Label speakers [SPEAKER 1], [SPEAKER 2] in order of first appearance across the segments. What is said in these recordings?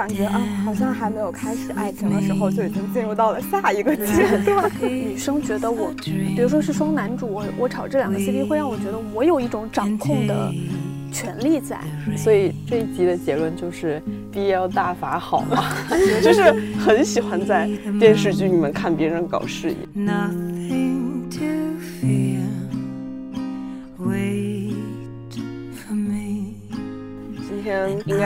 [SPEAKER 1] 就感觉啊，好像还没有开始爱情的时候，就已经进入到了下一个阶段。
[SPEAKER 2] 女生觉得我，比如说是双男主，我我炒这两个 CP 会让我觉得我有一种掌控的权利在。
[SPEAKER 3] 所以这一集的结论就是 BL 大法好吗？就是很喜欢在电视剧里面看别人搞事业。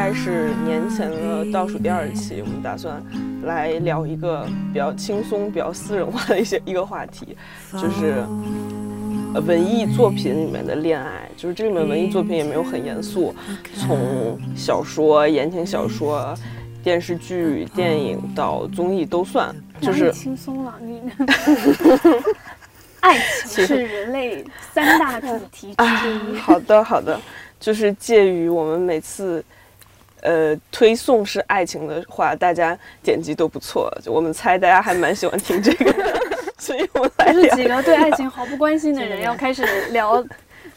[SPEAKER 3] 该是年前的倒数第二期，我们打算来聊一个比较轻松、比较私人化的一些 一个话题，就是文艺作品里面的恋爱。就是这里面文艺作品也没有很严肃，从小说、言情小说、电视剧、电影到综艺都算。就是
[SPEAKER 2] 轻松了，你。爱情是人类三大主题之一。
[SPEAKER 3] 好的，好的。就是介于我们每次，呃，推送是爱情的话，大家点击都不错。就我们猜，大家还蛮喜欢听这个，所以我们来
[SPEAKER 2] 聊。是几个对爱情毫不关心的人要开始聊，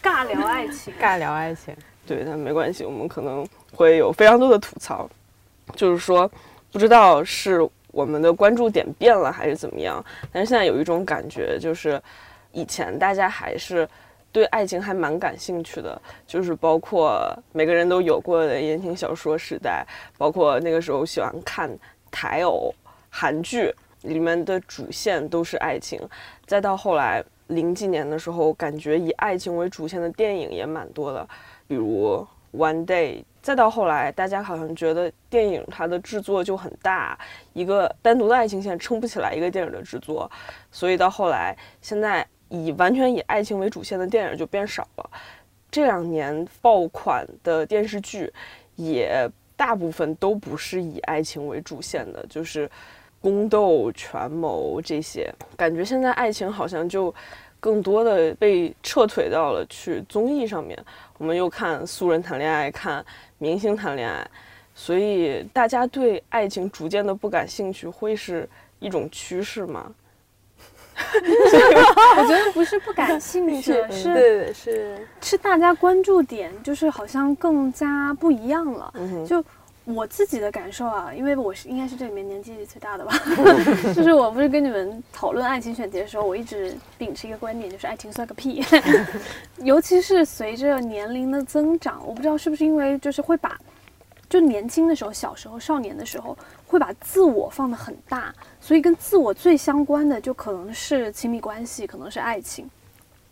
[SPEAKER 2] 尬聊爱情，
[SPEAKER 1] 尬聊爱情。
[SPEAKER 3] 对，但没关系，我们可能会有非常多的吐槽。就是说，不知道是我们的关注点变了还是怎么样，但是现在有一种感觉，就是以前大家还是。对爱情还蛮感兴趣的，就是包括每个人都有过的言情小说时代，包括那个时候喜欢看台偶韩剧，里面的主线都是爱情。再到后来零几年的时候，感觉以爱情为主线的电影也蛮多的，比如《One Day》。再到后来，大家好像觉得电影它的制作就很大，一个单独的爱情线撑不起来一个电影的制作，所以到后来现在。以完全以爱情为主线的电影就变少了，这两年爆款的电视剧也大部分都不是以爱情为主线的，就是宫斗、权谋这些。感觉现在爱情好像就更多的被撤退到了去综艺上面，我们又看素人谈恋爱，看明星谈恋爱，所以大家对爱情逐渐的不感兴趣，会是一种趋势吗？
[SPEAKER 2] 我觉得不是不感兴趣，
[SPEAKER 3] 是是
[SPEAKER 2] 是大家关注点就是好像更加不一样了。就我自己的感受啊，因为我是应该是这里面年纪最大的吧，就是我不是跟你们讨论爱情选题的时候，我一直秉持一个观点，就是爱情算个屁。尤其是随着年龄的增长，我不知道是不是因为就是会把。就年轻的时候，小时候、少年的时候，会把自我放得很大，所以跟自我最相关的就可能是亲密关系，可能是爱情。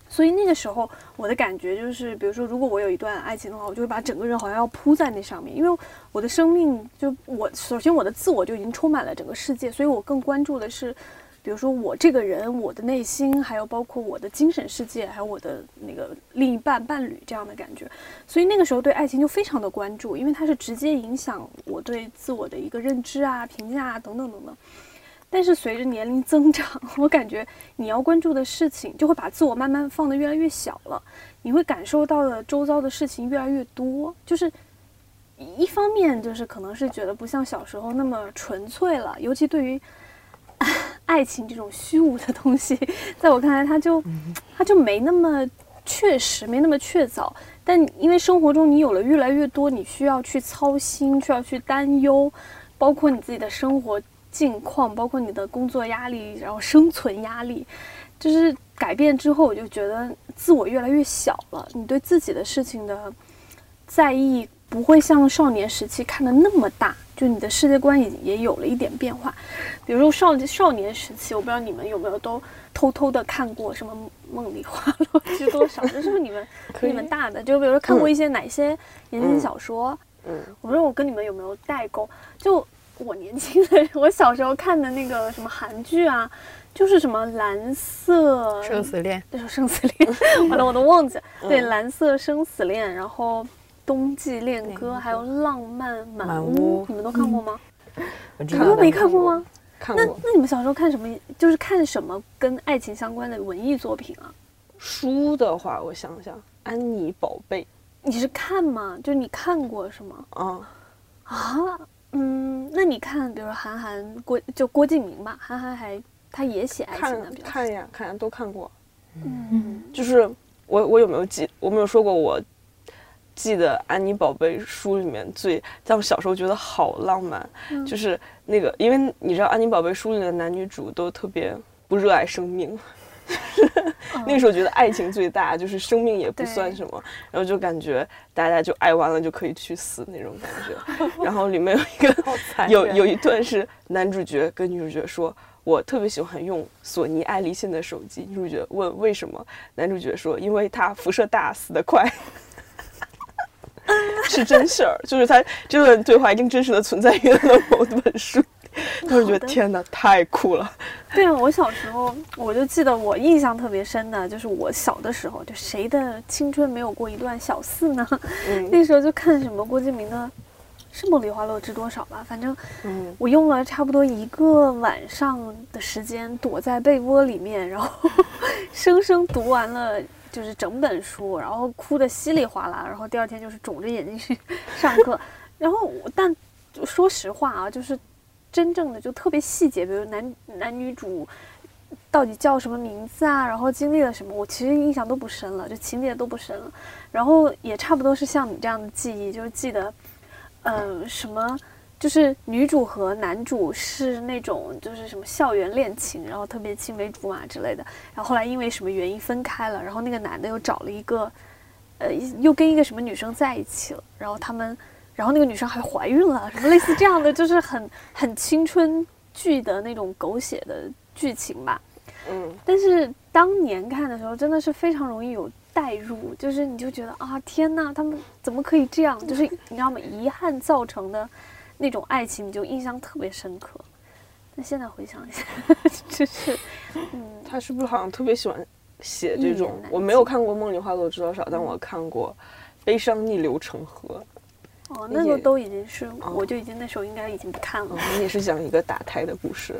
[SPEAKER 2] 所以那个时候，我的感觉就是，比如说，如果我有一段爱情的话，我就会把整个人好像要扑在那上面，因为我的生命就我首先我的自我就已经充满了整个世界，所以我更关注的是。比如说我这个人，我的内心，还有包括我的精神世界，还有我的那个另一半伴侣这样的感觉，所以那个时候对爱情就非常的关注，因为它是直接影响我对自我的一个认知啊、评价啊等等等等。但是随着年龄增长，我感觉你要关注的事情就会把自我慢慢放得越来越小了，你会感受到的周遭的事情越来越多，就是一方面就是可能是觉得不像小时候那么纯粹了，尤其对于。爱情这种虚无的东西，在我看来，它就它就没那么确实，没那么确凿。但因为生活中你有了越来越多，你需要去操心，需要去担忧，包括你自己的生活境况，包括你的工作压力，然后生存压力，就是改变之后，我就觉得自我越来越小了。你对自己的事情的在意，不会像少年时期看的那么大。就你的世界观也也有了一点变化，比如说少少年时期，我不知道你们有没有都偷偷的看过什么《梦里花落知多少》，这是不是你们你们大的？就比如说看过一些哪些言情小说？嗯，我不知道我跟你们有没有代沟？就我年轻的，我小时候看的那个什么韩剧啊，就是什么蓝色
[SPEAKER 1] 生死恋，
[SPEAKER 2] 那首生死恋，完了我都忘记了。对，蓝色生死恋，然后。冬季恋歌，还有浪漫满屋，你们都看过吗？你们都没看过吗？
[SPEAKER 3] 看过。
[SPEAKER 2] 那那你们小时候看什么？就是看什么跟爱情相关的文艺作品啊？
[SPEAKER 3] 书的话，我想想，《安妮宝贝》。
[SPEAKER 2] 你是看吗？就是你看过是吗？啊啊嗯，那你看，比如说韩寒、郭就郭敬明吧，韩寒还他也写爱情的，
[SPEAKER 3] 看呀看呀都看过。嗯，就是我我有没有记？我没有说过我。记得安妮宝贝书里面最，在我小时候觉得好浪漫，就是那个，因为你知道安妮宝贝书里的男女主都特别不热爱生命，那个时候觉得爱情最大，就是生命也不算什么，然后就感觉大家就爱完了就可以去死那种感觉。然后里面有一个有有一段是男主角跟女主角说。我特别喜欢用索尼爱立信的手机。女主角问为什么，男主角说因为它辐射大，死得快，是真事儿。就是他这段对话一定真实的存在于了某本书。当时觉得天哪，太酷了。
[SPEAKER 2] 对啊，我小时候我就记得我印象特别深的，就是我小的时候，就谁的青春没有过一段小四呢？那时候就看什么郭敬明的。是《梦里花落知多少》吧？反正，嗯，我用了差不多一个晚上的时间，躲在被窝里面，然后 生生读完了就是整本书，然后哭得稀里哗啦，然后第二天就是肿着眼睛去 上课。然后，但说实话啊，就是真正的就特别细节，比如男男女主到底叫什么名字啊，然后经历了什么，我其实印象都不深了，就情节都不深了。然后也差不多是像你这样的记忆，就是记得。呃，什么？就是女主和男主是那种，就是什么校园恋情，然后特别青梅竹马之类的。然后后来因为什么原因分开了，然后那个男的又找了一个，呃，又跟一个什么女生在一起了。然后他们，然后那个女生还怀孕了，什么类似这样的，就是很很青春剧的那种狗血的剧情吧。嗯。但是当年看的时候，真的是非常容易有。代入就是你就觉得啊天哪，他们怎么可以这样？就是你知道吗？遗憾造成的那种爱情，你就印象特别深刻。那现在回想一下，就是，
[SPEAKER 3] 嗯，他是不是好像特别喜欢写这种？我没有看过《梦里花落知多少》，但我看过《悲伤逆流成河》。
[SPEAKER 2] 哦，那个都已经是，我就已经那时候应该已经不看了。
[SPEAKER 3] 你也是讲一个打胎的故事，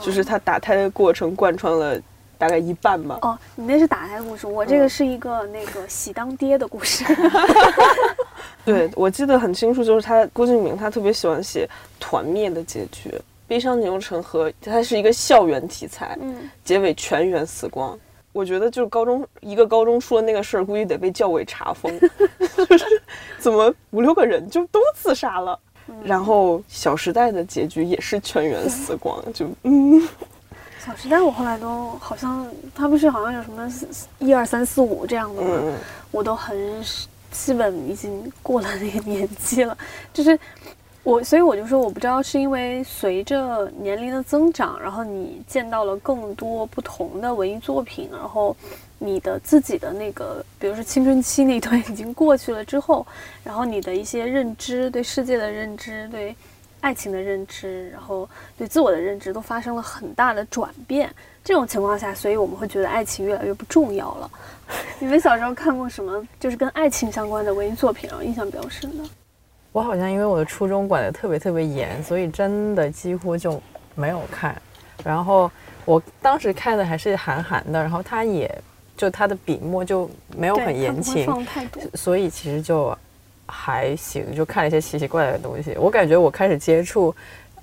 [SPEAKER 3] 就是他打胎的过程贯穿了。大概一半吧。
[SPEAKER 2] 哦，你那是打胎故事，我这个是一个那个喜当爹的故事。
[SPEAKER 3] 对，我记得很清楚，就是他郭敬明他特别喜欢写团灭的结局，《悲伤逆流成河》它是一个校园题材，嗯，结尾全员死光。我觉得就是高中一个高中出了那个事儿，估计得被教委查封，就是怎么五六个人就都自杀了。然后《小时代》的结局也是全员 死光，就嗯。
[SPEAKER 2] 小时代我后来都好像，他不是好像有什么一二三四五这样的吗？我都很基本已经过了那个年纪了。就是我，所以我就说，我不知道是因为随着年龄的增长，然后你见到了更多不同的文艺作品，然后你的自己的那个，比如说青春期那段已经过去了之后，然后你的一些认知，对世界的认知，对。爱情的认知，然后对自我的认知都发生了很大的转变。这种情况下，所以我们会觉得爱情越来越不重要了。你们小时候看过什么，就是跟爱情相关的文艺作品然后？印象比较深的？
[SPEAKER 4] 我好像因为我的初中管得特别特别严，所以真的几乎就没有看。然后我当时看的还是韩寒的，然后他也就他的笔墨就没有很言情，所以其实就。还行，就看了一些奇奇怪怪的东西。我感觉我开始接触，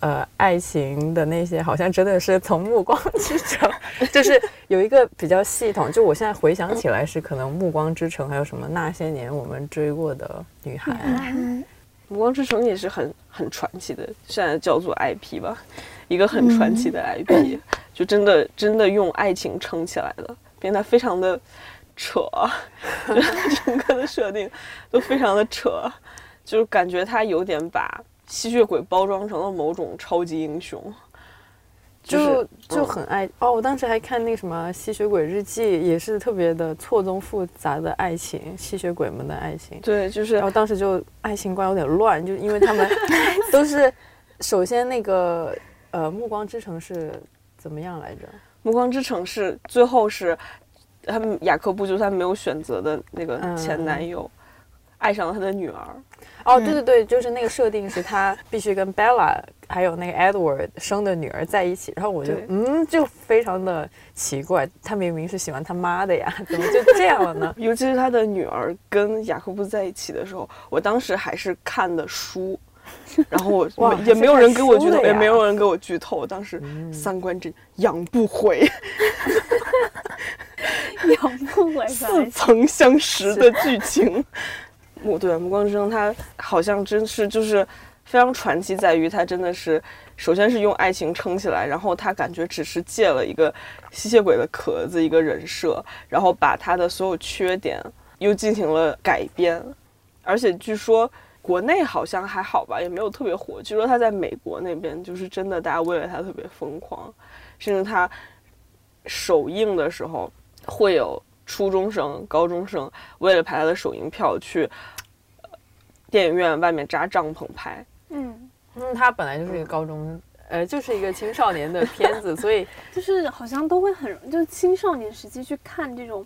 [SPEAKER 4] 呃，爱情的那些，好像真的是从《暮光之城》，就是有一个比较系统。就我现在回想起来，是可能《暮光之城》，还有什么那些年我们追过的女孩，《
[SPEAKER 3] 暮光之城》也是很很传奇的，现在叫做 IP 吧，一个很传奇的 IP，就真的真的用爱情撑起来了，变得非常的。扯，整个的设定都非常的扯，就是感觉他有点把吸血鬼包装成了某种超级英雄，
[SPEAKER 4] 就就很爱哦。我当时还看那个什么《吸血鬼日记》，也是特别的错综复杂的爱情，吸血鬼们的爱情。
[SPEAKER 3] 对，就是，
[SPEAKER 4] 然后当时就爱情观有点乱，就因为他们 都是首先那个呃，《暮光之城》是怎么样来着？
[SPEAKER 3] 《暮光之城》是最后是。他们雅克布就是他没有选择的那个前男友，爱上了他的女儿。
[SPEAKER 4] 哦，对对对，就是那个设定是他必须跟 Bella 还有那个 Edward 生的女儿在一起。然后我就嗯，就非常的奇怪，他明明是喜欢他妈的呀，怎么就这样了呢？
[SPEAKER 3] 尤其是他的女儿跟雅各布在一起的时候，我当时还是看的书，然后我也没有人给我剧透，也没有人给我剧透，当时三观真养不回。
[SPEAKER 2] 养不回
[SPEAKER 3] 似曾相识的剧情，暮对《暮光之城》，它好像真是就是非常传奇，在于它真的是首先是用爱情撑起来，然后他感觉只是借了一个吸血鬼的壳子一个人设，然后把他的所有缺点又进行了改编，而且据说国内好像还好吧，也没有特别火。据说他在美国那边就是真的，大家为了他特别疯狂，甚至他首映的时候会有。初中生、高中生为了拍他的首映票去电影院外面扎帐篷拍。
[SPEAKER 4] 嗯，嗯，他本来就是一个高中，呃，就是一个青少年的片子，所以
[SPEAKER 2] 就是好像都会很，就是青少年时期去看这种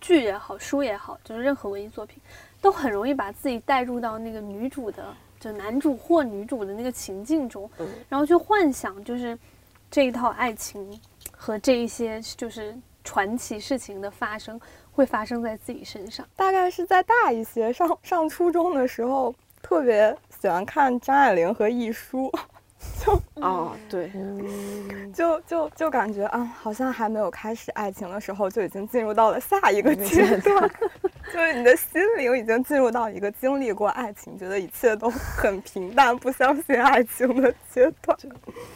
[SPEAKER 2] 剧也好、书也好，就是任何文艺作品，都很容易把自己带入到那个女主的，就男主或女主的那个情境中，然后去幻想，就是这一套爱情和这一些就是。传奇事情的发生会发生在自己身上，
[SPEAKER 1] 大概是在大一些，上上初中的时候，特别喜欢看张爱玲和亦舒，
[SPEAKER 3] 就啊对，
[SPEAKER 1] 就就就感觉啊，好像还没有开始爱情的时候，就已经进入到了下一个阶段，就是你的心灵已经进入到一个经历过爱情，觉得一切都很平淡，不相信爱情的阶段，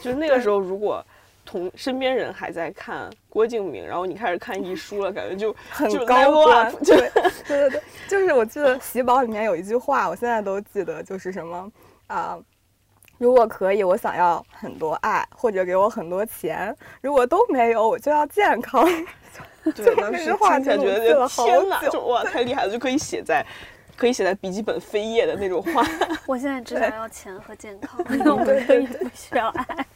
[SPEAKER 3] 就那个时候如果。同身边人还在看郭敬明，然后你开始看遗书了，感觉就
[SPEAKER 1] 很高端。对对对对，就是我记得《喜宝》里面有一句话，我现在都记得，就是什么啊？如果可以，我想要很多爱，或者给我很多钱；如果都没有，我就要健康。
[SPEAKER 3] 对，那句话觉得天哪，就哇，太厉害了，就可以写在可以写在笔记本扉页的那种话。
[SPEAKER 2] 我现在只想要钱和健康，我们可以不需要爱。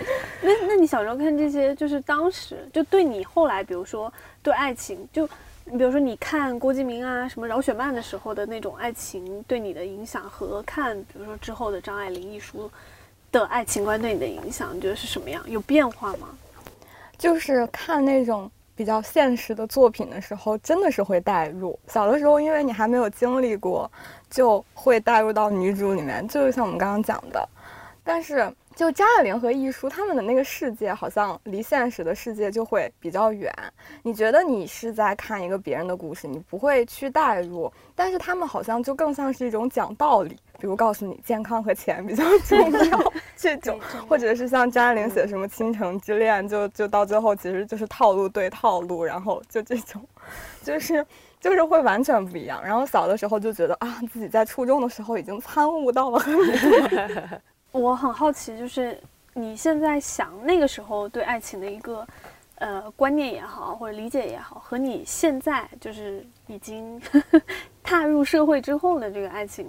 [SPEAKER 2] 那那你小时候看这些，就是当时就对你后来，比如说对爱情，就你比如说你看郭敬明啊，什么饶雪漫的时候的那种爱情对你的影响，和看比如说之后的张爱玲一书的爱情观对你的影响，你觉得是什么样？有变化吗？
[SPEAKER 1] 就是看那种比较现实的作品的时候，真的是会代入。小的时候，因为你还没有经历过，就会带入到女主里面，就是像我们刚刚讲的，但是。就张爱玲和亦舒他们的那个世界，好像离现实的世界就会比较远。你觉得你是在看一个别人的故事，你不会去代入。但是他们好像就更像是一种讲道理，比如告诉你健康和钱比较 重要这种，或者是像张爱玲写什么《倾城之恋》，就就到最后其实就是套路对套路，然后就这种，就是就是会完全不一样。然后小的时候就觉得啊，自己在初中的时候已经参悟到了很多。
[SPEAKER 2] 我很好奇，就是你现在想那个时候对爱情的一个呃观念也好，或者理解也好，和你现在就是已经 踏入社会之后的这个爱情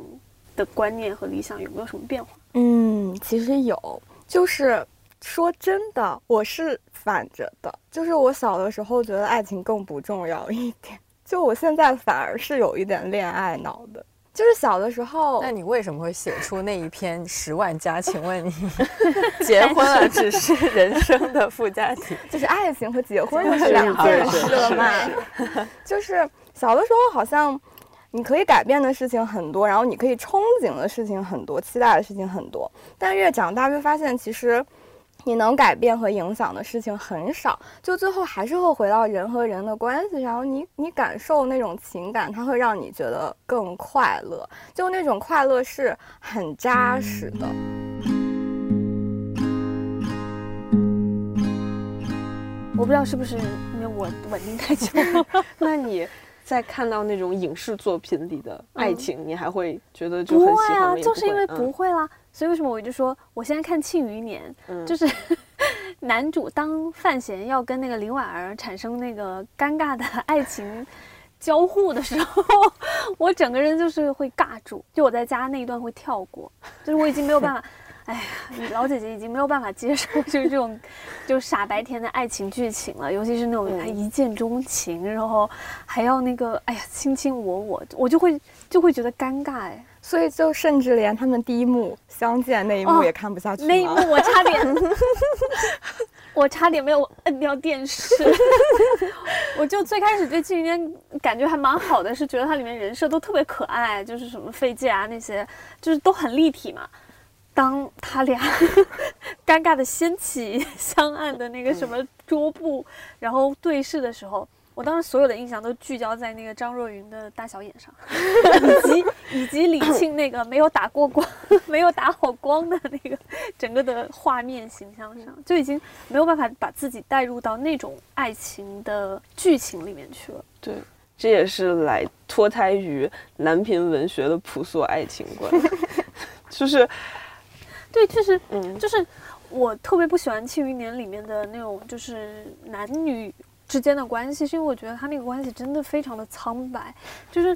[SPEAKER 2] 的观念和理想有没有什么变化？
[SPEAKER 1] 嗯，其实有，就是说真的，我是反着的，就是我小的时候觉得爱情更不重要一点，就我现在反而是有一点恋爱脑的。就是小的时候，
[SPEAKER 4] 那你为什么会写出那一篇十万加？请问你 结婚了只是人生的附加题，
[SPEAKER 1] 就是爱情和结婚是两件事了嘛？就是小的时候好像你可以改变的事情很多，然后你可以憧憬的事情很多，期待的事情很多，但越长大越发现其实。你能改变和影响的事情很少，就最后还是会回到人和人的关系上。你你感受那种情感，它会让你觉得更快乐，就那种快乐是很扎实的。
[SPEAKER 2] 我不知道是不是因为我稳定太久。
[SPEAKER 3] 那你在看到那种影视作品里的爱情，你还会觉得就很喜欢
[SPEAKER 2] 啊？就是因为不会啦。所以为什么我就说我现在看《庆余年》，就是男主当范闲要跟那个林婉儿产生那个尴尬的爱情交互的时候，我整个人就是会尬住，就我在家那一段会跳过，就是我已经没有办法，哎呀，老姐姐已经没有办法接受就是 这种就傻白甜的爱情剧情了，尤其是那种一见钟情，然后还要那个哎呀卿卿我我，我就会就会觉得尴尬哎。
[SPEAKER 1] 所以，就甚至连他们第一幕相见那一幕也看不下去。
[SPEAKER 2] 那一幕 我差点，我差点没有摁掉电视。我就最开始对《庆余年》感觉还蛮好的，是觉得它里面人设都特别可爱，就是什么费介啊那些，就是都很立体嘛。当他俩 尴尬的掀起香案的那个什么桌布，然后对视的时候，我当时所有的印象都聚焦在那个张若昀的大小眼上，以及以及李沁那个没有打过光、没有打好光的那个整个的画面形象上，就已经没有办法把自己带入到那种爱情的剧情里面去了。
[SPEAKER 3] 对，这也是来脱胎于男频文学的朴素爱情观，就是，
[SPEAKER 2] 对，确实
[SPEAKER 3] 嗯，
[SPEAKER 2] 就是我特别不喜欢《庆余年》里面的那种就是男女之间的关系，是因为我觉得他那个关系真的非常的苍白，就是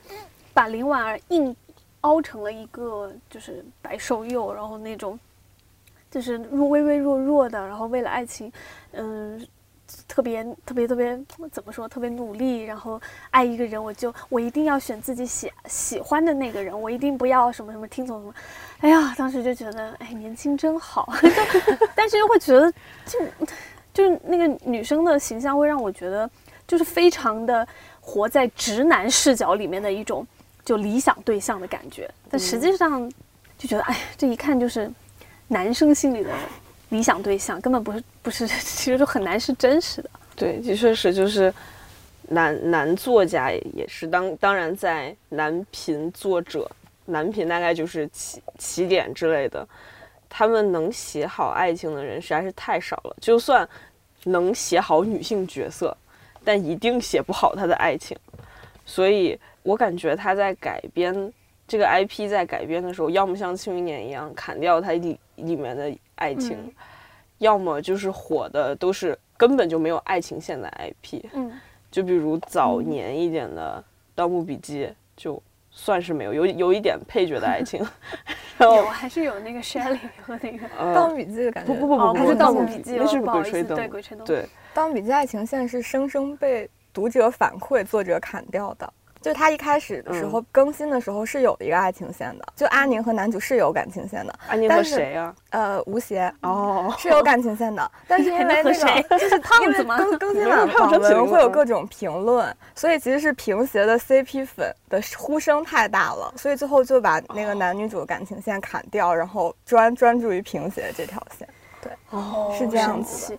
[SPEAKER 2] 把林婉儿硬凹成了一个就是白瘦幼，然后那种就是弱微微弱弱的，然后为了爱情，嗯。特别特别特别怎么说？特别努力，然后爱一个人，我就我一定要选自己喜喜欢的那个人，我一定不要什么什么听从什么。哎呀，当时就觉得，哎，年轻真好，但是又会觉得，就就是那个女生的形象会让我觉得，就是非常的活在直男视角里面的一种就理想对象的感觉。但实际上就觉得，哎，这一看就是男生心里的理想对象，根本不是不是，其实就很难是真实的。
[SPEAKER 3] 对，的确是，就是男男作家也是当当然在男频作者，男频大概就是起起点之类的，他们能写好爱情的人实在是太少了。就算能写好女性角色，但一定写不好他的爱情。所以我感觉他在改编这个 IP 在改编的时候，要么像《庆余年》一样砍掉它里里面的爱情，
[SPEAKER 2] 嗯
[SPEAKER 3] 要么就是火的都是根本就没有爱情线的 IP。
[SPEAKER 2] 嗯，
[SPEAKER 3] 就比如早年一点的《盗墓笔记》，就算是没有，有有一点配角的爱情。然
[SPEAKER 2] 有
[SPEAKER 3] 后
[SPEAKER 2] 还是有那个 Shelley 和那个。
[SPEAKER 3] 《呃
[SPEAKER 1] 盗墓笔记》的感觉
[SPEAKER 2] 哦，
[SPEAKER 3] 不不不不
[SPEAKER 2] 还是《盗墓笔记》
[SPEAKER 3] 那是鬼吹灯。
[SPEAKER 2] 对，《
[SPEAKER 1] 盗墓笔记》爱情线是生生被读者反馈作者砍掉的。就他一开始的时候更新的时候是有一个爱情线的，就阿宁和男主是有感情线的，
[SPEAKER 3] 安妮和
[SPEAKER 1] 但是
[SPEAKER 3] 谁呀、
[SPEAKER 1] 呃，吴邪
[SPEAKER 3] 哦，
[SPEAKER 1] 是有感情线的，但是因为那个就是因为
[SPEAKER 2] 胖子吗？
[SPEAKER 1] 更更新
[SPEAKER 3] 没有
[SPEAKER 1] 网文会有各种评论，所以其实是平邪的 CP 粉的呼声太大了，所以最后就把那个男女主的感情线砍掉，然后专专注于平邪这条线。
[SPEAKER 3] 哦
[SPEAKER 1] 是这样子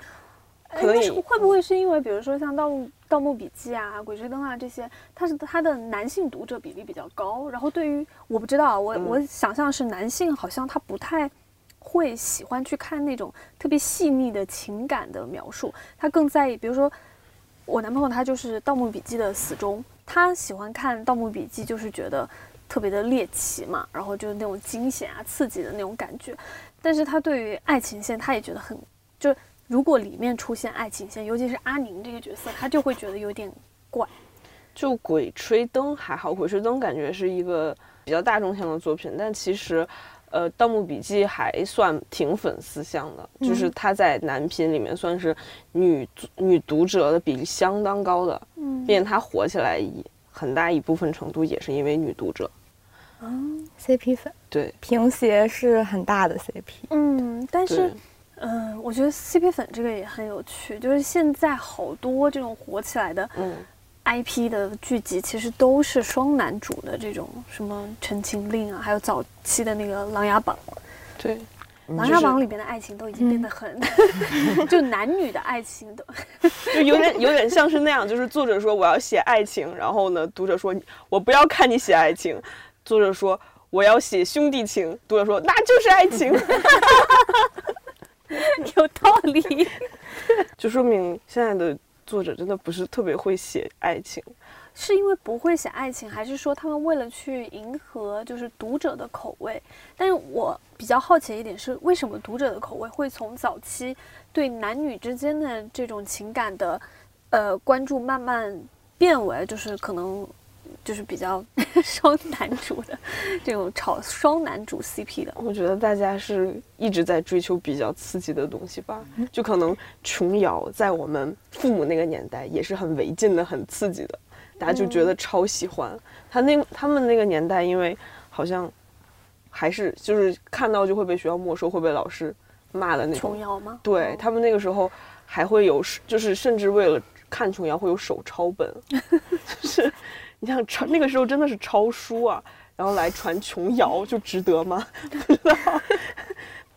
[SPEAKER 3] 可以
[SPEAKER 2] 那是会不会是因为，比如说像《盗墓盗墓笔记》啊、《鬼吹灯》啊这些，它是它的男性读者比例比较高，然后对于我不知道啊，我、
[SPEAKER 3] 嗯
[SPEAKER 2] 我想象是男性好像他不太会喜欢去看那种特别细腻的情感的描述，他更在意，比如说我男朋友他就是《盗墓笔记》的死忠，他喜欢看《盗墓笔记》，就是觉得特别的猎奇嘛，然后就是那种惊险啊、刺激的那种感觉。但是他对于爱情线，他也觉得很，就是如果里面出现爱情线，尤其是阿宁这个角色，他就会觉得有点怪。
[SPEAKER 3] 就《鬼吹灯》还好，《鬼吹灯》感觉是一个比较大众向的作品，但其实，呃，《盗墓笔记》还算挺粉丝向的，就是它在男频里面算是女女读者的比例相当高的，
[SPEAKER 2] 嗯
[SPEAKER 3] 并且它火起来一很大一部分程度也是因为女读者。
[SPEAKER 1] 嗯 CP 粉，
[SPEAKER 3] 对，
[SPEAKER 1] 平邪是很大的 CP。
[SPEAKER 2] 嗯，但是，嗯、我觉得 CP 粉这个也很有趣，就是现在好多这种火起来的
[SPEAKER 3] 嗯
[SPEAKER 2] ，IP 的剧集，其实都是双男主的这种，什么《陈情令》啊，还有早期的那个《琅琊榜》。
[SPEAKER 3] 对，《嗯
[SPEAKER 2] 琅琊榜》里面的爱情都已经变得很，就男女的爱情都，
[SPEAKER 3] 就有点有点像是那样，就是作者说我要写爱情，然后呢，读者说我不要看你写爱情，作者说我要写兄弟情，读者说那就是爱情，
[SPEAKER 2] 有道理。
[SPEAKER 3] 就说明现在的作者真的不是特别会写爱情。
[SPEAKER 2] 是因为不会写爱情，还是说他们为了去迎合就是读者的口味？但是我比较好奇一点是，为什么读者的口味会从早期对男女之间的这种情感的呃关注，慢慢变为就是可能就是比较 双男主的这种炒双男主 CP 的？
[SPEAKER 3] 我觉得大家是一直在追求比较刺激的东西吧，就可能琼瑶在我们父母那个年代也是很违禁的、很刺激的，大家就觉得超喜欢。他那他们那个年代，因为好像还是就是看到就会被学校没收，会被老师骂的那种。
[SPEAKER 2] 琼瑶吗？哦
[SPEAKER 3] 对他们那个时候还会有，就是甚至为了看琼瑶会有手抄本，就 是你想抄那个时候真的是抄书啊，然后来传琼瑶就值得吗？不知道。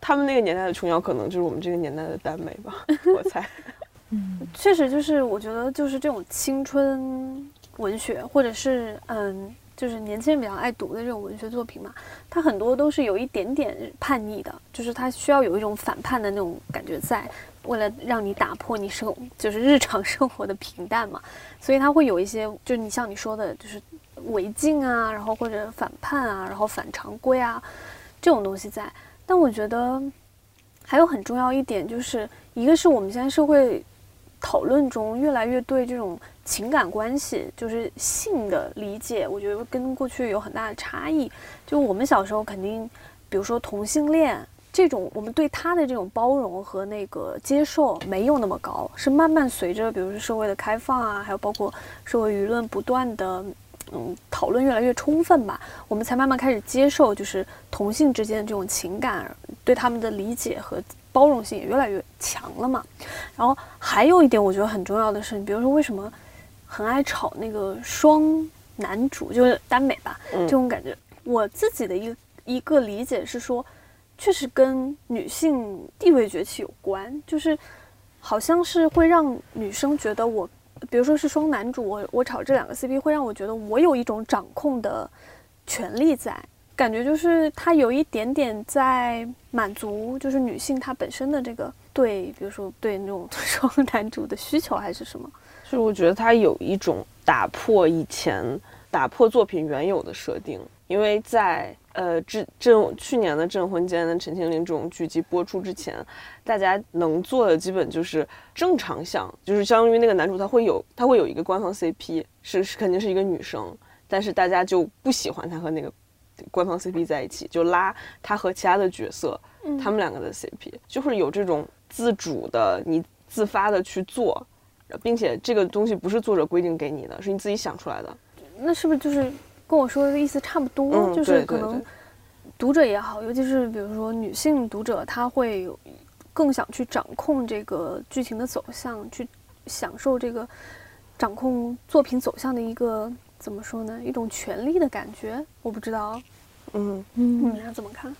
[SPEAKER 3] 他们那个年代的琼瑶可能就是我们这个年代的耽美吧，我猜。
[SPEAKER 2] 嗯，确实就是我觉得就是这种青春文学，或者是嗯。就是年轻人比较爱读的这种文学作品嘛，它很多都是有一点点叛逆的，就是它需要有一种反叛的那种感觉在，为了让你打破你生就是日常生活的平淡嘛，所以它会有一些，就是你像你说的，就是违禁啊，然后或者反叛啊，然后反常规啊这种东西在。但我觉得还有很重要一点，就是一个是我们现在社会讨论中越来越对这种。情感关系就是性的理解，我觉得跟过去有很大的差异。就我们小时候肯定，比如说同性恋这种，我们对他的这种包容和那个接受没有那么高，是慢慢随着比如说社会的开放啊，还有包括社会舆论不断的嗯讨论越来越充分吧，我们才慢慢开始接受，就是同性之间的这种情感，对他们的理解和包容性也越来越强了嘛。然后还有一点我觉得很重要的是，你比如说为什么？很爱炒那个双男主，就是耽美吧，这种感觉。我自己的一一个理解是说，确实跟女性地位崛起有关，就是好像是会让女生觉得我，比如说是双男主，我我炒这两个 CP 会让我觉得我有一种掌控的权利在，感觉就是它有一点点在满足，就是女性她本身的这个对，比如说对那种 双男主的需求还是什么。
[SPEAKER 3] 是我觉得它有一种打破以前打破作品原有的设定，因为在呃，这这去年的《镇魂间》的《陈情令》这种剧集播出之前，大家能做的基本就是正常向，就是相当于那个男主他会有他会有一个官方 CP，是是肯定是一个女生，但是大家就不喜欢他和那个官方 CP 在一起，就拉他和其他的角色，他们两个的 CP，就会有这种自主的你自发的去做。并且这个东西不是作者规定给你的，是你自己想出来的。
[SPEAKER 2] 那是不是就是跟我说的意思差不多？就是可能读者也好，尤其是比如说女性读者，她会有更想去掌控这个剧情的走向，去享受这个掌控作品走向的一个怎么说呢？一种权利的感觉。我不知道，嗯嗯，你们怎么看？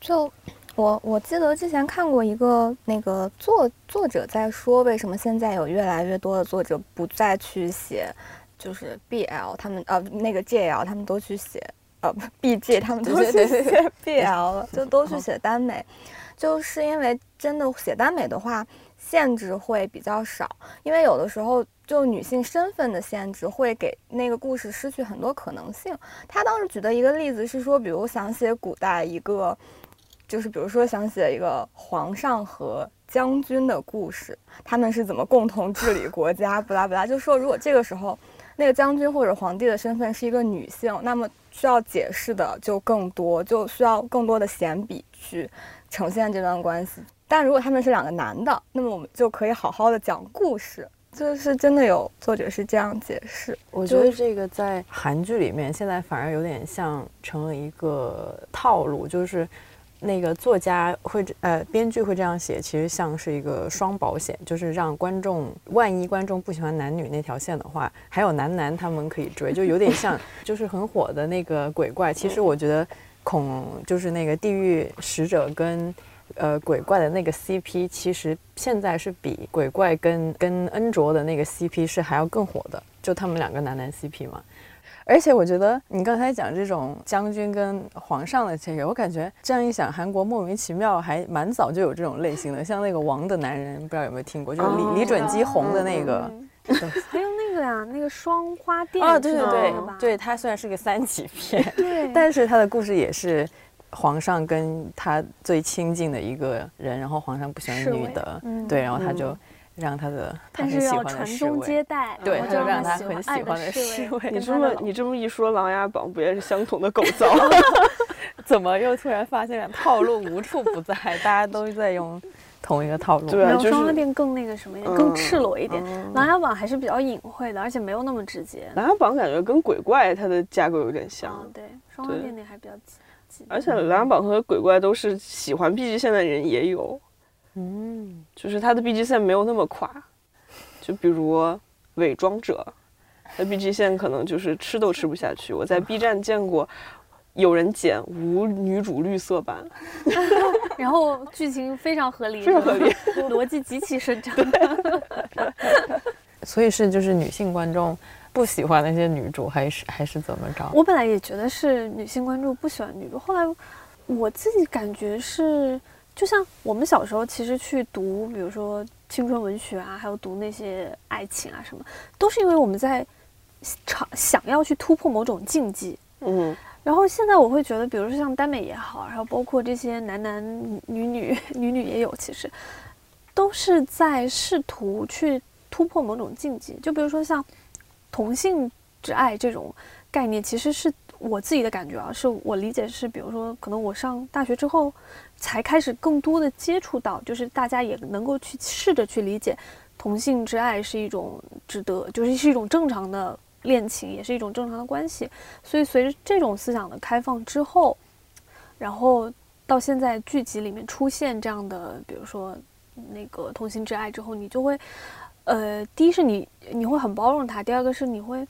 [SPEAKER 1] 就。我我记得之前看过一个那个作作者在说，为什么现在有越来越多的作者不再去写，就是 BL，他们呃那个 JL 他们都去写，呃 BG 他们都去写 BL 了，就都去写耽美，就是因为真的写耽美的话，限制会比较少，因为有的时候就女性身份的限制会给那个故事失去很多可能性。他当时举的一个例子是说，比如想写古代一个。就是比如说想写一个皇上和将军的故事，他们是怎么共同治理国家？不拉不拉，就说如果这个时候那个将军或者皇帝的身份是一个女性，那么需要解释的就更多，就需要更多的闲笔去呈现这段关系。但如果他们是两个男的，那么我们就可以好好的讲故事。就是真的有作者是这样解释。
[SPEAKER 4] 我觉得这个在韩剧里面现在反而有点像成了一个套路，就是。那个作家会呃，编剧会这样写，其实像是一个双保险，就是让观众万一观众不喜欢男女那条线的话，还有男男他们可以追，就有点像 就是很火的那个鬼怪。其实我觉得恐就是那个地狱使者跟呃鬼怪的那个 CP，其实现在是比鬼怪跟跟恩卓的那个 CP 是还要更火的，就他们两个男男 CP 嘛。而且我觉得你刚才讲这种将军跟皇上的这个，我感觉这样一想，韩国莫名其妙还蛮早就有这种类型的，像那个王的男人，不知道有没有听过，就是李李准基红的那个。
[SPEAKER 2] 还有那个呀，那个双花店。
[SPEAKER 4] 哦，对对对，对他虽然是个三级片，
[SPEAKER 2] 对，
[SPEAKER 4] 但是他的故事也是皇上跟他最亲近的一个人，然后皇上不喜欢女的，对，然后他就。让他的，
[SPEAKER 2] 但是要传宗接代，
[SPEAKER 4] 对，
[SPEAKER 2] 就
[SPEAKER 4] 让他很喜欢的侍卫。
[SPEAKER 3] 你这么你这么一说，《琅琊榜》不也是相同的构造？
[SPEAKER 4] 怎么又突然发现套路无处不在？大家都在用同一个套路。
[SPEAKER 3] 对，
[SPEAKER 2] 就是双花店更那个什么，更赤裸一点。《琅琊榜》还是比较隐晦的，而且没有那么直接。
[SPEAKER 3] 《琅琊榜》感觉跟鬼怪它的架构有点像。
[SPEAKER 2] 对，双花店那还比较。
[SPEAKER 3] 而且《琅琊榜》和鬼怪都是喜欢 B G 线的人也有。嗯，就是他的 B G 线没有那么垮，就比如伪装者，他 B G 线可能就是吃都吃不下去。我在 B 站见过有人剪无女主绿色版
[SPEAKER 2] 然后剧情非常合理，
[SPEAKER 3] 非常合理，
[SPEAKER 2] 逻辑极其顺畅。
[SPEAKER 4] 所以是就是女性观众不喜欢那些女主，还是还是怎么着？
[SPEAKER 2] 我本来也觉得是女性观众不喜欢女主，后来我自己感觉是，就像我们小时候其实去读，比如说青春文学啊，还有读那些爱情啊什么，都是因为我们在尝想要去突破某种禁忌。
[SPEAKER 3] 嗯，
[SPEAKER 2] 然后现在我会觉得，比如说像耽美也好，然后包括这些男男女女 女女也有，其实都是在试图去突破某种禁忌。就比如说像同性之爱这种概念，其实是我自己的感觉啊，是我理解是，比如说可能我上大学之后才开始更多的接触到，就是大家也能够去试着去理解同性之爱是一种值得，就是是一种正常的。恋情也是一种正常的关系，所以随着这种思想的开放之后，然后到现在剧集里面出现这样的，比如说那个同性之爱之后，你就会，呃，第一是你你会很包容他，第二个是你会，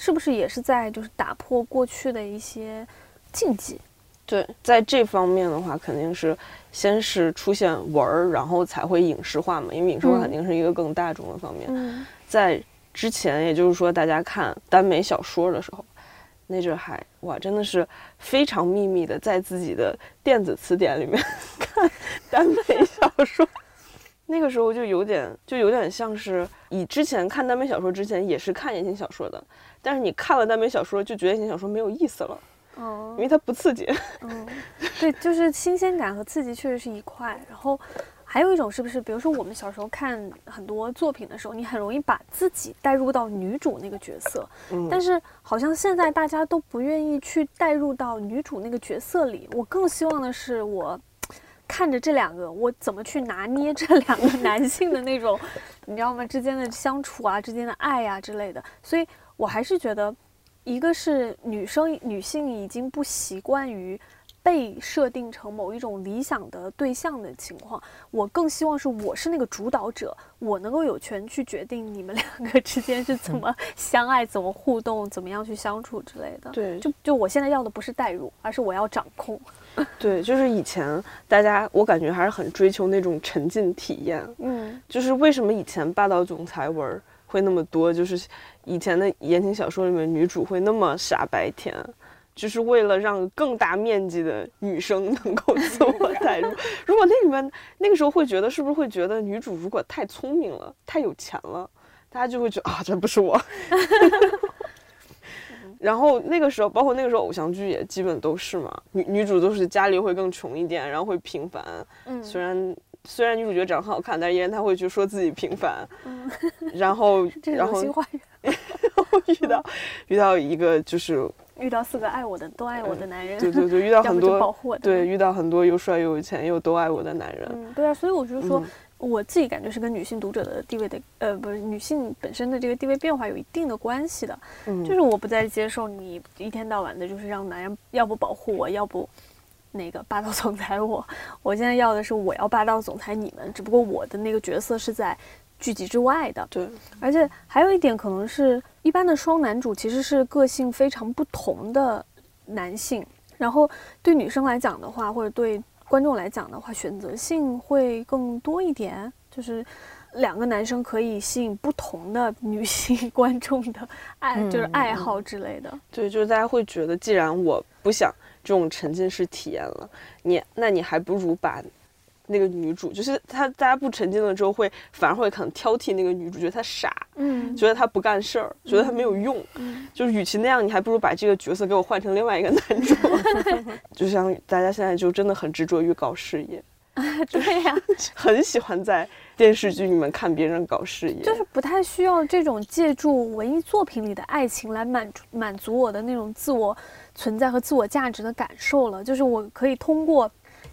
[SPEAKER 2] 是不是也是在就是打破过去的一些禁忌？
[SPEAKER 3] 对，在这方面的话，肯定是先是出现文儿，然后才会影视化嘛，因为影视化肯定是一个更大众的方面，在。之前，也就是说，大家看耽美小说的时候，那阵还哇，真的是非常秘密的，在自己的电子词典里面 看耽美小说。那个时候就有点，就有点像是以之前看耽美小说之前也是看言情小说的，但是你看了耽美小说，就觉得言情小说没有意思了，哦，因为它不刺激。
[SPEAKER 2] 嗯，对，就是新鲜感和刺激确实是一块，然后。还有一种是不是，比如说我们小时候看很多作品的时候，你很容易把自己带入到女主那个角色，嗯，但是好像现在大家都不愿意去带入到女主那个角色里。我更希望的是，我看着这两个，我怎么去拿捏这两个男性的那种，你知道吗？之间的相处啊，之间的爱呀之类的。所以我还是觉得，一个是女生女性已经不习惯于。被设定成某一种理想的对象的情况，我更希望是我是那个主导者，我能够有权去决定你们两个之间是怎么 相爱、怎么互动、怎么样去相处之类的。
[SPEAKER 3] 对，
[SPEAKER 2] 就就我现在要的不是代入，而是我要掌控。
[SPEAKER 3] 对，就是以前大家我感觉还是很追求那种沉浸体验。嗯，就是为什么以前霸道总裁文会那么多？就是以前的言情小说里面女主会那么傻白甜。就是为了让更大面积的女生能够 自我代入。如果那里面那个时候会觉得，是不是会觉得女主如果太聪明了、太有钱了，大家就会觉得啊，这不是我。然后那个时候，包括那个时候偶像剧也基本都是嘛，女女主都是家里会更穷一点，然后会平凡。嗯，虽然虽然女主角长得很好看，但依然她会去说自己平凡。嗯，然后 然后 遇到遇到一个就是。
[SPEAKER 2] 遇到四个爱我的都爱我的男人，
[SPEAKER 3] 对对对，遇 到很多
[SPEAKER 2] 保护我的，
[SPEAKER 3] 对，遇到很多又帅又有钱又都爱我的男人，
[SPEAKER 2] 嗯，对啊，所以我就说，我自己感觉是跟女性读者的地位的，呃，不是女性本身的这个地位变化有一定的关系的，嗯，就是我不再接受你一天到晚的，就是让男人要不保护我，要不那个霸道总裁我，我现在要的是我要霸道总裁你们，只不过我的那个角色是在。剧集之外的，
[SPEAKER 3] 对，
[SPEAKER 2] 而且还有一点，可能是一般的双男主其实是个性非常不同的男性，然后对女生来讲的话，或者对观众来讲的话，选择性会更多一点，就是两个男生可以吸引不同的女性 观众的爱，就是爱好之类的。
[SPEAKER 3] 对，就是大家会觉得，既然我不想这种沉浸式体验了，你那你还不如把。那个女主就是她，大家不沉浸了之后，会反而会可能挑剔那个女主，觉得她傻，嗯，觉得她不干事儿，觉得她没有用，嗯，就是与其那样，你还不如把这个角色给我换成另外一个男主，就像大家现在就真的很执着于搞事业，
[SPEAKER 2] 对呀，
[SPEAKER 3] 很喜欢在电视剧里面看别人搞事业，
[SPEAKER 2] 就是不太需要这种借助文艺作品里的爱情来满足满足我的那种自我存在和自我价值的感受了，就是我可以通过。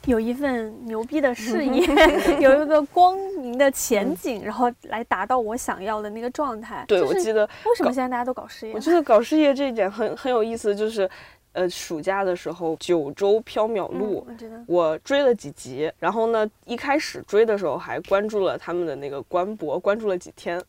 [SPEAKER 2] 有一份牛逼的事业，有一个光明的前景，然后来达到我想要的那个状态。
[SPEAKER 3] 对，我记得
[SPEAKER 2] 为什么现在大家都搞事业？
[SPEAKER 3] 我觉得搞事业这一点很很有意思，就是，呃，暑假的时候《九州缥缈录》，我追了几集，然后呢，一开始追的时候还关注了他们的那个官博，关注了几天，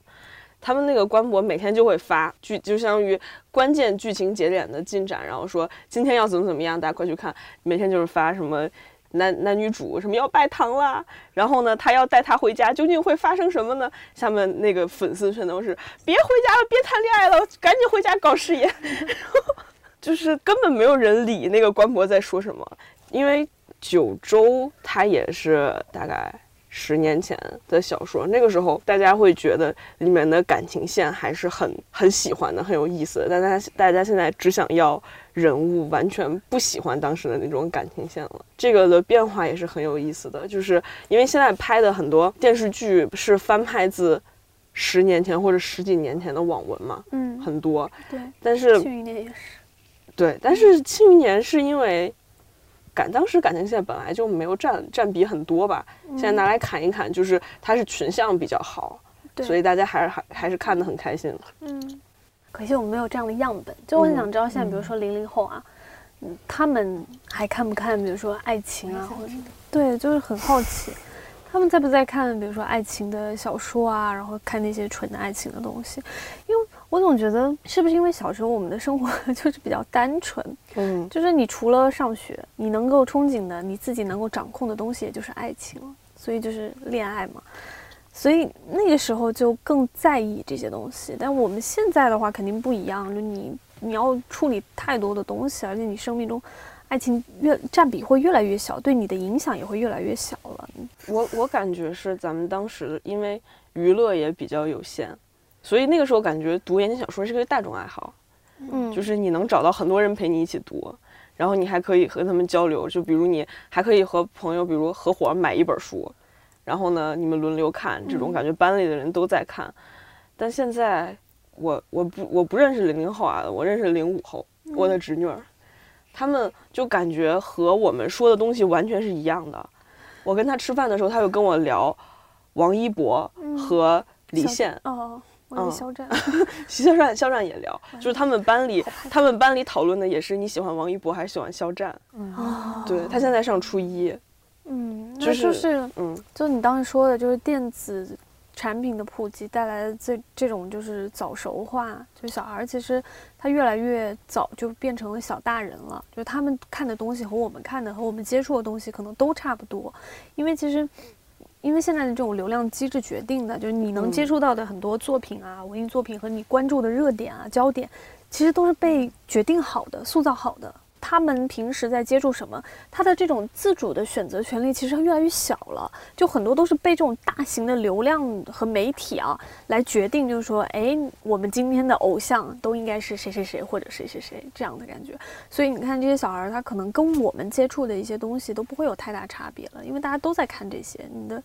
[SPEAKER 3] 他们那个官博每天就会发剧，就相当于关键剧情节点的进展，然后说今天要怎么怎么样，大家快去看。每天就是发什么男男女主什么要拜堂啦，然后呢他要带她回家，究竟会发生什么呢？下面那个粉丝全都是别回家了，别谈恋爱了，赶紧回家搞事业。就是根本没有人理那个官博在说什么，因为九州他也是大概。十年前的小说，那个时候大家会觉得里面的感情线还是很很喜欢的，很有意思的。但大家大家现在只想要人物，完全不喜欢当时的那种感情线了。这个的变化也是很有意思的，就是因为现在拍的很多电视剧是翻拍自十年前或者十几年前的网文嘛，
[SPEAKER 2] 嗯，
[SPEAKER 3] 很多。
[SPEAKER 2] 对，
[SPEAKER 3] 但是
[SPEAKER 2] 庆余年也是。
[SPEAKER 3] 对，但是庆余年是因为。感当时感情线本来就没有占占比很多吧，现在拿来砍一砍，就是它是群像比较好，所以大家还是还还是看得很开心。
[SPEAKER 2] 嗯，可惜我们没有这样的样本。就我很想知道，现在比如说零零后啊，嗯，他们还看不看？比如说爱情啊，或者对，就是很好奇。他们在不在看，比如说爱情的小说啊，然后看那些纯的爱情的东西？因为我总觉得，是不是因为小时候我们的生活 就是比较单纯？嗯，就是你除了上学，你能够憧憬的、你自己能够掌控的东西，也就是爱情了。所以就是恋爱嘛。所以那个时候就更在意这些东西。但我们现在的话肯定不一样，就你你要处理太多的东西，而且你生命中。爱情越占比会越来越小，对你的影响也会越来越小了。
[SPEAKER 3] 我我感觉是咱们当时因为娱乐也比较有限，所以那个时候感觉读言情小说是个大众爱好。嗯，就是你能找到很多人陪你一起读，然后你还可以和他们交流。就比如你还可以和朋友，比如合伙买一本书，然后呢你们轮流看，这种感觉班里的人都在看。但现在我我不我不认识零零后啊，我认识零五后，我的侄女儿。他们就感觉和我们说的东西完全是一样的。我跟他吃饭的时候，他就跟我聊王一博和李现。
[SPEAKER 2] 哦，嗯，肖战，
[SPEAKER 3] 肖战，肖战也聊。就是他们班里，他们班里讨论的也是你喜欢王一博还是喜欢肖战。哦，对他现在上初一。
[SPEAKER 2] 嗯，就是，嗯，就你当时说的，就是电子。产品的普及带来的这这种就是早熟化，就小孩其实他越来越早就变成了小大人了，就是他们看的东西和我们看的和我们接触的东西可能都差不多，因为其实因为现在的这种流量机制决定的，就是你能接触到的很多作品啊，文艺作品和你关注的热点啊焦点，其实都是被决定好的、塑造好的。他们平时在接触什么，他的这种自主的选择权利其实越来越小了，就很多都是被这种大型的流量和媒体啊来决定，就是说，哎，我们今天的偶像都应该是谁谁谁或者谁谁谁这样的感觉。所以你看这些小孩，他可能跟我们接触的一些东西都不会有太大差别了，因为大家都在看这些，你的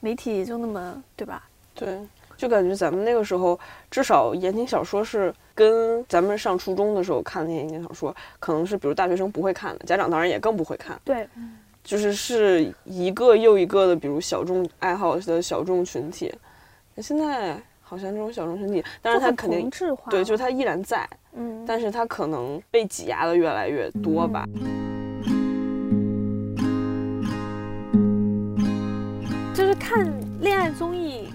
[SPEAKER 2] 媒体也就那么，对吧？
[SPEAKER 3] 对。就感觉咱们那个时候，至少言情小说是跟咱们上初中的时候看的言情小说，可能是比如大学生不会看的，家长当然也更不会看。
[SPEAKER 2] 对，
[SPEAKER 3] 就是是一个又一个的，比如小众爱好的小众群体。那现在好像这种小众群体，但是它肯定对，就是它依然在，嗯，但是它可能被挤压的越来越多吧。
[SPEAKER 2] 就是看恋爱综艺。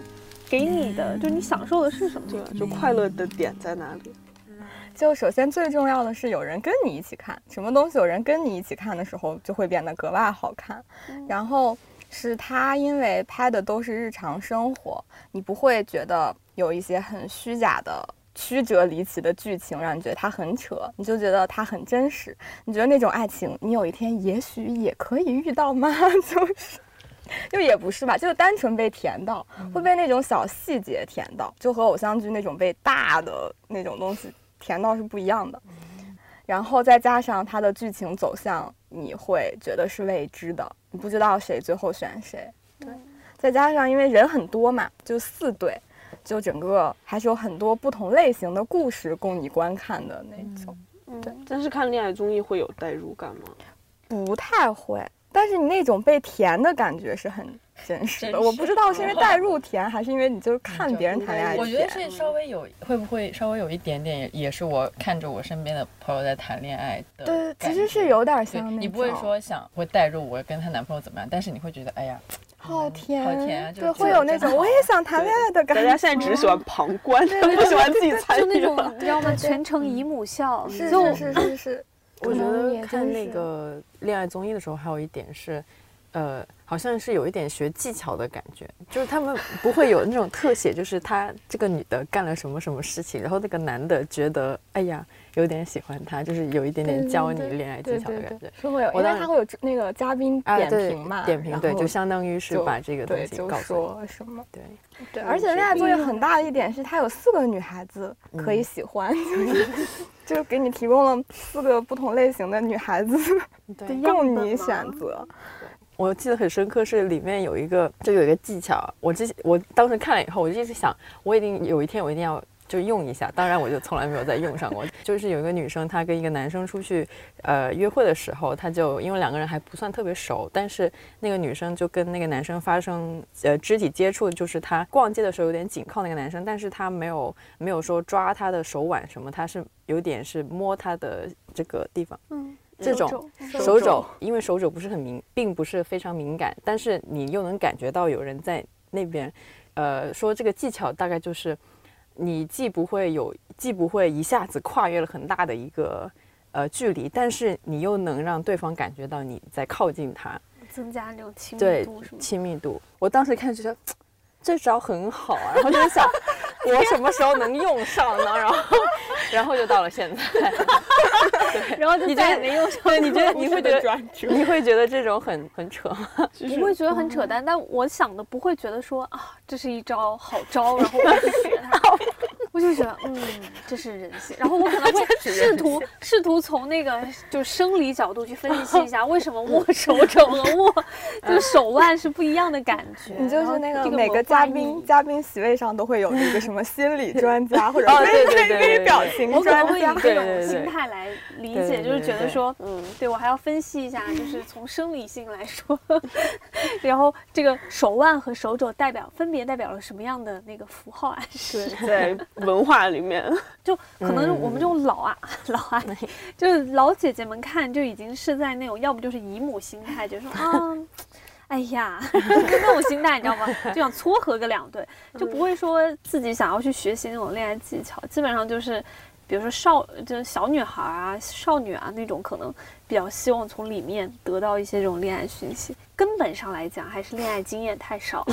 [SPEAKER 2] 给你的，就你享受的是什么？
[SPEAKER 3] 对，就快乐的点在哪里？
[SPEAKER 1] 就首先最重要的是有人跟你一起看，什么东西有人跟你一起看的时候，就会变得格外好看。然后是他，因为拍的都是日常生活，你不会觉得有一些很虚假的、曲折离奇的剧情，让你觉得它很扯，你就觉得它很真实。你觉得那种爱情，你有一天也许也可以遇到吗？就是。就也不是吧，就是单纯被甜到，会被那种小细节甜到，就和偶像剧那种被大的那种东西甜到是不一样的。然后再加上它的剧情走向，你会觉得是未知的，你不知道谁最后选谁。对，再加上因为人很多嘛，就四对，就整个还是有很多不同类型的故事供你观看的那种。对，
[SPEAKER 3] 但是看恋爱综艺会有代入感吗？
[SPEAKER 1] 不太会。但是你那种被甜的感觉是很真实的，我不知道是因为代入甜，还是因为你就是看别人谈恋爱。
[SPEAKER 4] 我觉得是稍微有，会不会稍微有一点点，也是我看着我身边的朋友在谈恋爱的。
[SPEAKER 1] 对，其实是有点像那
[SPEAKER 4] 你不会说想会代入我跟她男朋友怎么样，但是你会觉得，哎呀，
[SPEAKER 1] 好甜，
[SPEAKER 4] 好甜啊就
[SPEAKER 1] 对，会有那种我也想谈恋爱的感觉。
[SPEAKER 3] 大家现在只是喜欢旁观，不喜欢自己参
[SPEAKER 2] 就那种。你知道吗？
[SPEAKER 1] 对对
[SPEAKER 2] 全程姨母笑，就是
[SPEAKER 1] 是是是，
[SPEAKER 4] 我觉得看那个恋爱综艺的时候，还有一点是，呃，好像是有一点学技巧的感觉，就是他们不会有那种特写，就是他这个女的干了什么什么事情，然后那个男的觉得，哎呀，有点喜欢她，就是有一点点教你恋爱技巧的感觉
[SPEAKER 1] 对。，是会有，因
[SPEAKER 4] 我当时
[SPEAKER 1] 为他会有那个嘉宾
[SPEAKER 4] 啊，
[SPEAKER 1] 点评嘛，
[SPEAKER 4] 点评对，就相当于是把这个东西告诉你。
[SPEAKER 1] 说什么。
[SPEAKER 4] 对，
[SPEAKER 1] 对，
[SPEAKER 3] 嗯
[SPEAKER 1] 而且恋爱作业很大的一点是，它有四个女孩子可以
[SPEAKER 4] 嗯
[SPEAKER 1] 喜欢，就是就是给你提供了四个不同类型的女孩子
[SPEAKER 4] 对
[SPEAKER 1] 供你选择。
[SPEAKER 4] 我记得很深刻，是里面有一个就有一个技巧，我之前我当时看了以后，我就一直想，我一定有一天我一定要就用一下。当然，我就从来没有再用上过。就是有一个女生，她跟一个男生出去呃约会的时候，她就因为两个人还不算特别熟，但是那个女生就跟那个男生发生呃肢体接触，就是她逛街的时候有点紧靠那个男生，但是她没有没有说抓他的手腕什么，她是有点是摸他的这个地方。
[SPEAKER 2] 嗯，
[SPEAKER 4] 这种
[SPEAKER 2] 手肘，
[SPEAKER 4] 因为手肘不是很敏，并不是非常敏感，但是你又能感觉到有人在那边，呃，说这个技巧大概就是，你既不会有，既不会一下子跨越了很大的一个呃距离，但是你又能让对方感觉到你在靠近他，
[SPEAKER 2] 增加那种亲密
[SPEAKER 4] 对
[SPEAKER 2] 度是吗？
[SPEAKER 4] 亲密度。我当时看就觉得这招很好啊，然后就在想我什么时候能用上呢？然后然后就到了现在，
[SPEAKER 2] 然后就再也
[SPEAKER 4] 你觉得
[SPEAKER 2] 没用上
[SPEAKER 4] 对，你觉得你会觉得你会觉得这种很很扯吗？
[SPEAKER 2] 不会觉得很扯淡，但我想的不会觉得说啊，这是一招好招，然后我要去学它。我就觉得，嗯，这是人性。然后我可能会 试图试图从那个就生理角度去分析一下，为什么握手肘和握 就手腕是不一样的感觉。
[SPEAKER 1] 你就是那个每个嘉宾嘉宾席位上都会有那个什么心理专家或者
[SPEAKER 4] 哦对对
[SPEAKER 1] 微
[SPEAKER 4] 对
[SPEAKER 1] 表情
[SPEAKER 2] 我可能会以
[SPEAKER 1] 专家。
[SPEAKER 2] 这种
[SPEAKER 4] 对对对
[SPEAKER 2] 心态来理解，就是
[SPEAKER 4] 对对对
[SPEAKER 2] 觉得说，嗯，对我还要分析一下，就是从生理性来说，然后这个手腕和手肘代表分别代表了什么样的那个符号暗示？
[SPEAKER 3] 在文化里面，
[SPEAKER 2] 就可能我们这种老啊、老阿姨，就是老姐姐们看就已经是在那种，要不就是姨母心态，就说啊。哎呀，就那种心态你知道吗？就想撮合个两对，就不会说自己想要去学习那种恋爱技巧，基本上就是，比如说少就是小女孩啊、少女啊那种，可能比较希望从里面得到一些这种恋爱讯息。根本上来讲，还是恋爱经验太少，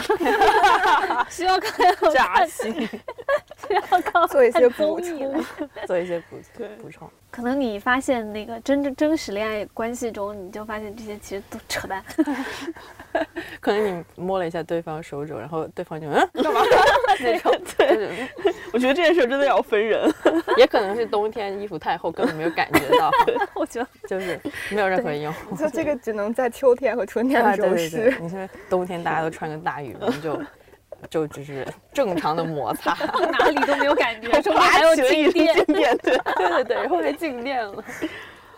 [SPEAKER 2] 需要靠
[SPEAKER 4] 扎心，
[SPEAKER 2] 需要靠
[SPEAKER 1] 做一些补充
[SPEAKER 4] 做一些补
[SPEAKER 3] 对
[SPEAKER 4] 补充。
[SPEAKER 2] 可能你发现那个真正真实恋爱关系中，你就发现这些其实都扯淡。
[SPEAKER 4] 可能你摸了一下对方手肘，然后对方就嗯干嘛 那种，对，
[SPEAKER 3] 我觉得这件事真的要分人。
[SPEAKER 4] 也可能是冬天衣服太厚，根本没有感觉到，
[SPEAKER 2] 我觉得
[SPEAKER 4] 就是没有任何用。
[SPEAKER 1] 就 这个只能在秋天和春天
[SPEAKER 4] 啊，
[SPEAKER 1] 的时候
[SPEAKER 4] 你说冬天大家都穿个大羽绒，就就只是正常的摩擦，
[SPEAKER 2] 哪里都没有感觉，中间还有静电。
[SPEAKER 3] 对，
[SPEAKER 4] 对对对，然后还静电了，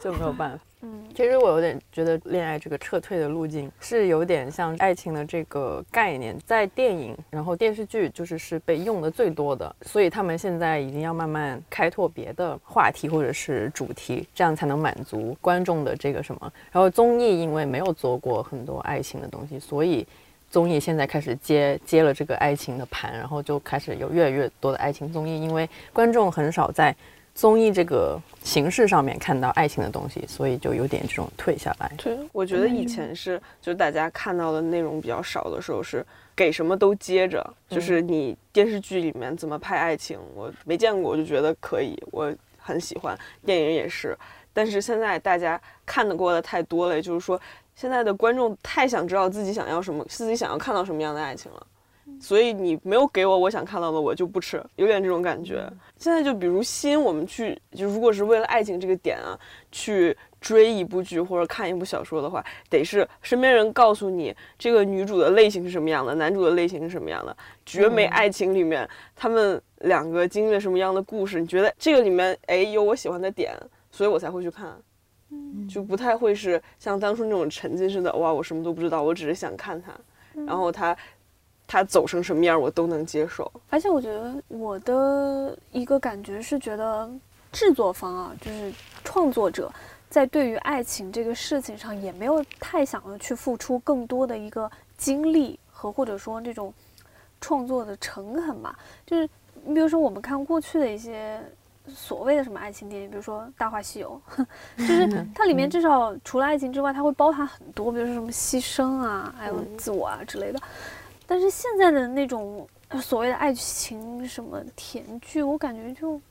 [SPEAKER 4] 就没有办法。
[SPEAKER 2] 嗯，
[SPEAKER 4] 其实我有点觉得恋爱这个撤退的路径是有点像爱情的这个概念，在电影然后电视剧就是是被用的最多的，所以他们现在已经要慢慢开拓别的话题或者是主题，这样才能满足观众的这个什么。然后综艺因为没有做过很多爱情的东西，所以综艺现在开始接接了这个爱情的盘，然后就开始有越来越多的爱情综艺，因为观众很少在综艺这个形式上面看到爱情的东西，所以就有点这种退下来。
[SPEAKER 3] 对，我觉得以前是，就大家看到的内容比较少的时候是给什么都接着，就是你电视剧里面怎么拍爱情，我没见过，我就觉得可以，我很喜欢。电影也是，但是现在大家看得过的太多了，也就是说，现在的观众太想知道自己想要什么，自己想要看到什么样的爱情了。所以你没有给我我想看到的，我就不吃，有点这种感觉。现在就比如新我们去，就如果是为了爱情这个点啊，去追一部剧或者看一部小说的话，得是身边人告诉你这个女主的类型是什么样的，男主的类型是什么样的。绝美爱情里面，他们两个经历了什么样的故事？你觉得这个里面哎有我喜欢的点，所以我才会去看。就不太会是像当初那种沉浸式的，哇，我什么都不知道，我只是想看他，然后他他走成什么样我都能接受。
[SPEAKER 2] 而且我觉得我的一个感觉是觉得制作方啊，就是创作者，在对于爱情这个事情上也没有太想要去付出更多的一个精力和或者说这种创作的诚恳吧。就是你比如说我们看过去的一些所谓的什么爱情电影，比如说《大话西游》，就是它里面至少除了爱情之外，它会包含很多，比如说什么牺牲啊，还有自我啊之类的。但是现在的那种所谓的爱情什么甜剧，我感觉就。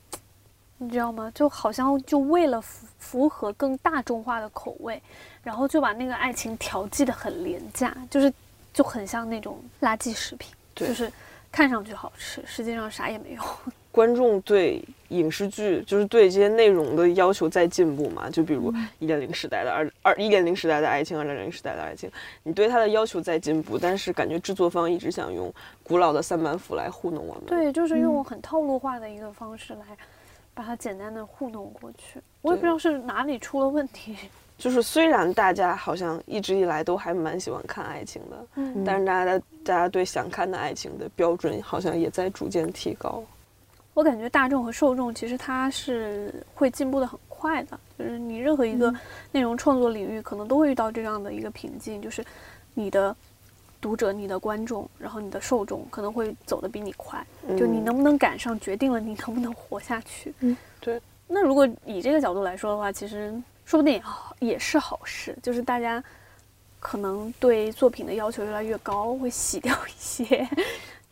[SPEAKER 2] 你知道吗？就好像就为了符符合更大众化的口味，然后就把那个爱情调剂的很廉价，就是就很像那种垃圾食品，就是看上去好吃，实际上啥也没有。
[SPEAKER 3] 观众对影视剧就是对这些内容的要求在进步嘛？就比如一点零时代的二二一点零时代的爱情，二点零时代的爱情，你对它的要求在进步，但是感觉制作方一直想用古老的三板斧来糊弄我们。
[SPEAKER 2] 对，就是用很套路化的一个方式来。把它简单的糊弄过去，我也不知道是哪里出了问题。
[SPEAKER 3] 就是虽然大家好像一直以来都还蛮喜欢看爱情的，嗯，但是大家的大家对想看的爱情的标准好像也在逐渐提高。
[SPEAKER 2] 我感觉大众和受众其实它是会进步的很快的，就是你任何一个内容创作领域可能都会遇到这样的一个瓶颈，就是你的。读者、你的观众，然后你的受众可能会走得比你快，就你能不能赶上，决定了你能不能活下去。
[SPEAKER 3] 嗯，对。
[SPEAKER 2] 那如果以这个角度来说的话，其实说不定也好，也是好事，就是大家可能对作品的要求越来越高，会洗掉一些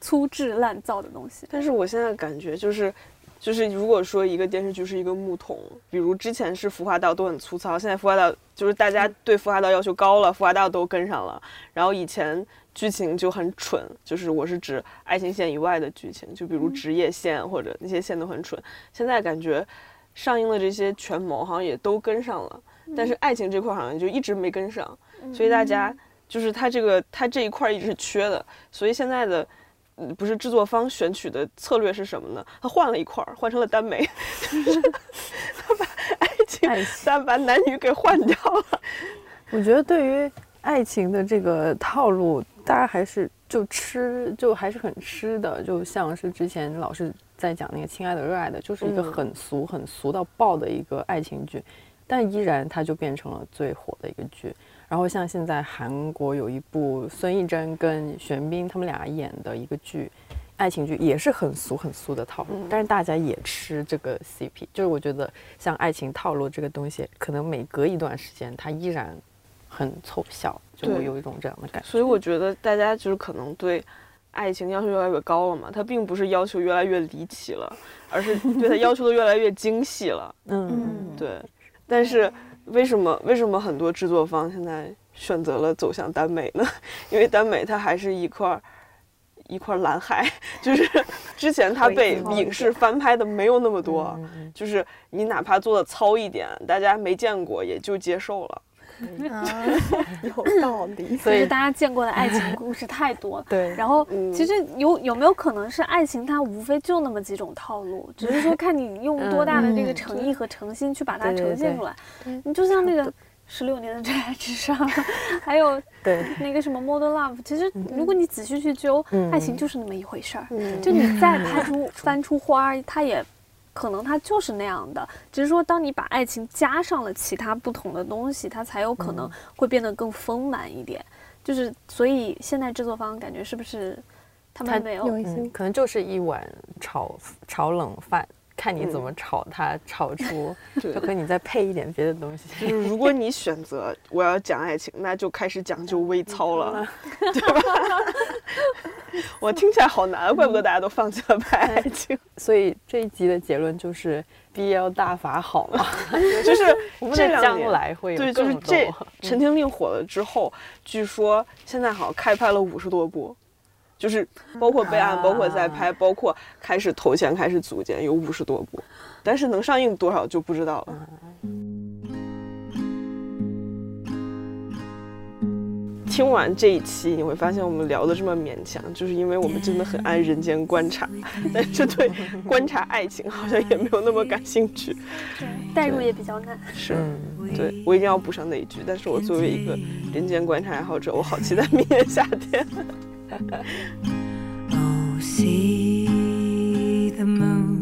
[SPEAKER 2] 粗制滥造的东西。
[SPEAKER 3] 但是我现在感觉就是。就是如果说一个电视剧是一个木桶，比如之前是《服化道》都很粗糙，现在《服化道》就是大家对《服化道》要求高了，《服化道》都跟上了。然后以前剧情就很蠢，就是我是指爱情线以外的剧情，就比如职业线或者那些线都很蠢。现在感觉上映的这些权谋好像也都跟上了，但是爱情这块好像就一直没跟上，所以大家就是他这个他这一块一直是缺的，所以现在的。不是制作方选取的策略是什么呢？他换了一块儿，换成了耽美，他把爱情，他把男女给换掉了。
[SPEAKER 4] 我觉得对于爱情的这个套路，大家还是就吃，就还是很吃的。就像是之前老师在讲那个《亲爱的热爱的》，就是一个很俗、很俗到爆的一个爱情剧，但依然它就变成了最火的一个剧。然后像现在韩国有一部孙艺珍跟玄彬他们俩演的一个剧，爱情剧也是很俗很俗的套路，但是大家也吃这个 CP。就是我觉得像爱情套路这个东西，可能每隔一段时间它依然很凑效，就会有一种这样的感觉。
[SPEAKER 3] 所以我觉得大家就是可能对爱情要求越来越高了嘛，它并不是要求越来越离奇了，而是对它要求的越来越精细了。嗯，对，但是。为什么为什么很多制作方现在选择了走向耽美呢？因为耽美它还是一块一块蓝海，就是之前它被影视翻拍的没有那么多，就是你哪怕做的糙一点，大家没见过也就接受了。
[SPEAKER 1] 有道理，
[SPEAKER 2] 所以大家见过的爱情故事太多了。
[SPEAKER 4] 对，
[SPEAKER 2] 然后其实有有没有可能是爱情，它无非就那么几种套路，只是说看你用多大的这个诚意和诚心去把它呈现出来。你就像那个十六年的真爱至上，还有
[SPEAKER 4] 对。
[SPEAKER 2] 那个什么 Model Love，其实如果你仔细去揪，爱情就是那么一回事儿。就你再拍出翻出花，它也。可能它就是那样的，只是说当你把爱情加上了其他不同的东西，它才有可能会变得更丰满一点。就是所以现在制作方感觉是不是他们没有，
[SPEAKER 4] 可能就是一碗炒炒冷饭。看你怎么炒它，炒出 就和你再配一点别的东西。
[SPEAKER 3] 就是如果你选择我要讲爱情，那就开始讲究微操了，对吧？我听起来好难，怪不得大家都放弃了拍爱情。
[SPEAKER 4] 所以这一集的结论就是 BL 大法好吗？
[SPEAKER 3] 就是这
[SPEAKER 4] 将来会有
[SPEAKER 3] 对，就是这《陈情令》火了之后，据说现在好像开拍了五十多部。就是包括备案，包括在拍，包括开始投钱，开始组建，有五十多部，但是能上映多少就不知道了。听完这一期，你会发现我们聊的这么勉强，就是因为我们真的很爱人间观察，但是对观察爱情好像也没有那么感兴趣，
[SPEAKER 2] 对，代入也比较难。
[SPEAKER 3] 是，对我一定要补上那一句。但是我作为一个人间观察爱好者，我好期待明年夏天。oh, see the moon.